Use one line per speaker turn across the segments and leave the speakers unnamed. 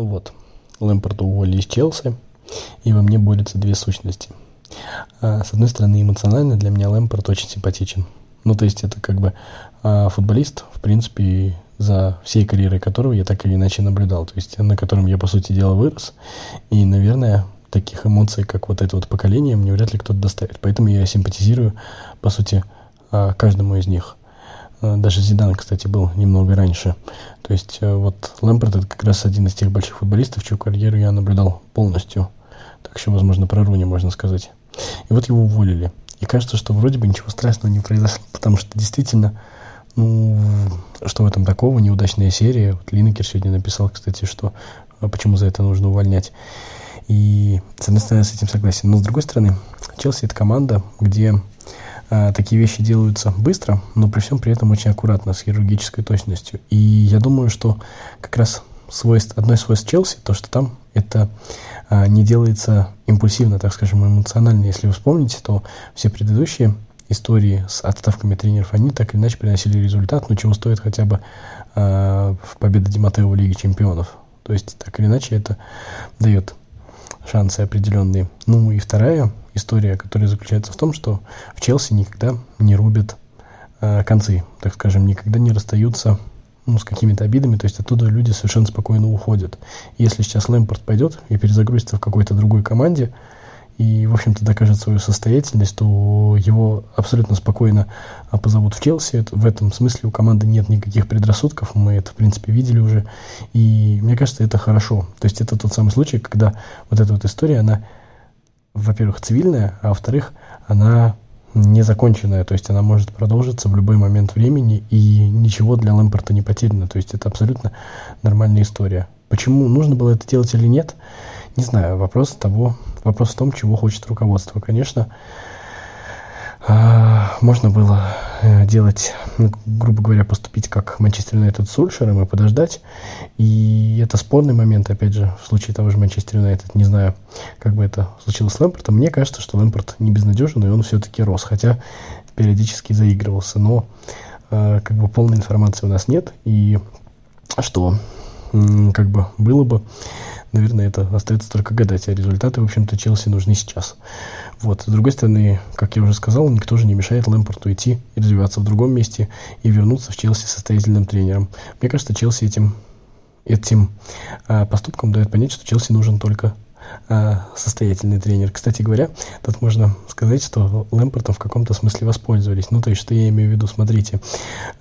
Ну вот, Лэмпорта уволили из Челси, и во мне борются две сущности. А, с одной стороны, эмоционально для меня Лэмпорт очень симпатичен. Ну, то есть это как бы а, футболист, в принципе, за всей карьерой которого я так или иначе наблюдал. То есть на котором я, по сути дела, вырос. И, наверное, таких эмоций, как вот это вот поколение, мне вряд ли кто-то доставит. Поэтому я симпатизирую, по сути, а, каждому из них. А, даже Зидан, кстати, был немного раньше. То есть э, вот Лэмпорт это как раз один из тех больших футболистов, чью карьеру я наблюдал полностью. Так еще, возможно, про Руни можно сказать. И вот его уволили. И кажется, что вроде бы ничего страшного не произошло, потому что действительно, ну, что в этом такого, неудачная серия. Вот Линекер сегодня написал, кстати, что а почему за это нужно увольнять. И, с одной стороны, с этим согласен. Но, с другой стороны, Челси – это команда, где такие вещи делаются быстро, но при всем при этом очень аккуратно, с хирургической точностью. И я думаю, что как раз свойств, одно из свойств Челси, то, что там это а, не делается импульсивно, так скажем, эмоционально. Если вы вспомните, то все предыдущие истории с отставками тренеров, они так или иначе приносили результат, но чего стоит хотя бы э, победа Диматео в Лиге Чемпионов. То есть, так или иначе, это дает шансы определенные. Ну и вторая история, которая заключается в том, что в Челси никогда не рубят э, концы, так скажем, никогда не расстаются ну, с какими-то обидами, то есть оттуда люди совершенно спокойно уходят. Если сейчас Лэмпорт пойдет и перезагрузится в какой-то другой команде, и, в общем-то, докажет свою состоятельность, то его абсолютно спокойно а, позовут в Челси. В этом смысле у команды нет никаких предрассудков, мы это, в принципе, видели уже. И мне кажется, это хорошо. То есть это тот самый случай, когда вот эта вот история, она, во-первых, цивильная, а во-вторых, она незаконченная, то есть она может продолжиться в любой момент времени, и ничего для Лэмпорта не потеряно, то есть это абсолютно нормальная история. Почему нужно было это делать или нет, не знаю, вопрос того, вопрос в том, чего хочет руководство. Конечно, можно было э, делать, ну, грубо говоря, поступить как Манчестер Юнайтед с Ульшером и подождать. И это спорный момент, опять же, в случае того же Манчестер Юнайтед. Не знаю, как бы это случилось с Лэмпортом. Мне кажется, что Лэмпорт не безнадежен, и он все-таки рос, хотя периодически заигрывался. Но э, как бы полной информации у нас нет. И что как бы было бы наверное, это остается только гадать, а результаты, в общем-то, Челси нужны сейчас. Вот. С другой стороны, как я уже сказал, никто же не мешает Лэмпорту идти и развиваться в другом месте и вернуться в Челси состоятельным тренером. Мне кажется, Челси этим, этим а, поступком дает понять, что Челси нужен только состоятельный тренер. Кстати говоря, тут можно сказать, что Лэмпортом в каком-то смысле воспользовались. Ну, то есть, что я имею в виду, смотрите,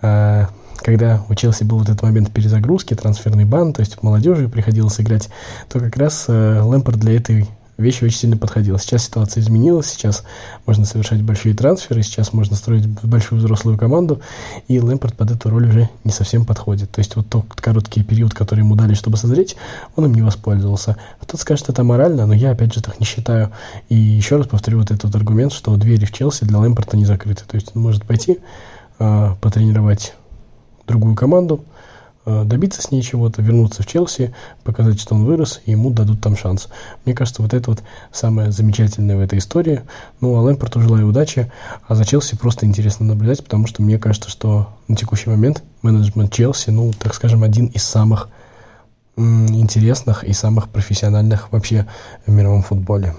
а, когда у Челси был вот этот момент перезагрузки, трансферный бан, то есть молодежи приходилось играть, то как раз э, Лэмпорт для этой вещи очень сильно подходил. Сейчас ситуация изменилась, сейчас можно совершать большие трансферы, сейчас можно строить большую взрослую команду, и Лэмпорт под эту роль уже не совсем подходит. То есть вот тот короткий период, который ему дали, чтобы созреть, он им не воспользовался. Кто-то скажет, это морально, но я опять же так не считаю. И еще раз повторю вот этот аргумент, что двери в Челси для Лэмпорта не закрыты. То есть он может пойти э, потренировать другую команду, добиться с ней чего-то, вернуться в Челси, показать, что он вырос, и ему дадут там шанс. Мне кажется, вот это вот самое замечательное в этой истории. Ну, а Лэмпорту желаю удачи, а за Челси просто интересно наблюдать, потому что мне кажется, что на текущий момент менеджмент Челси, ну, так скажем, один из самых интересных и самых профессиональных вообще в мировом футболе.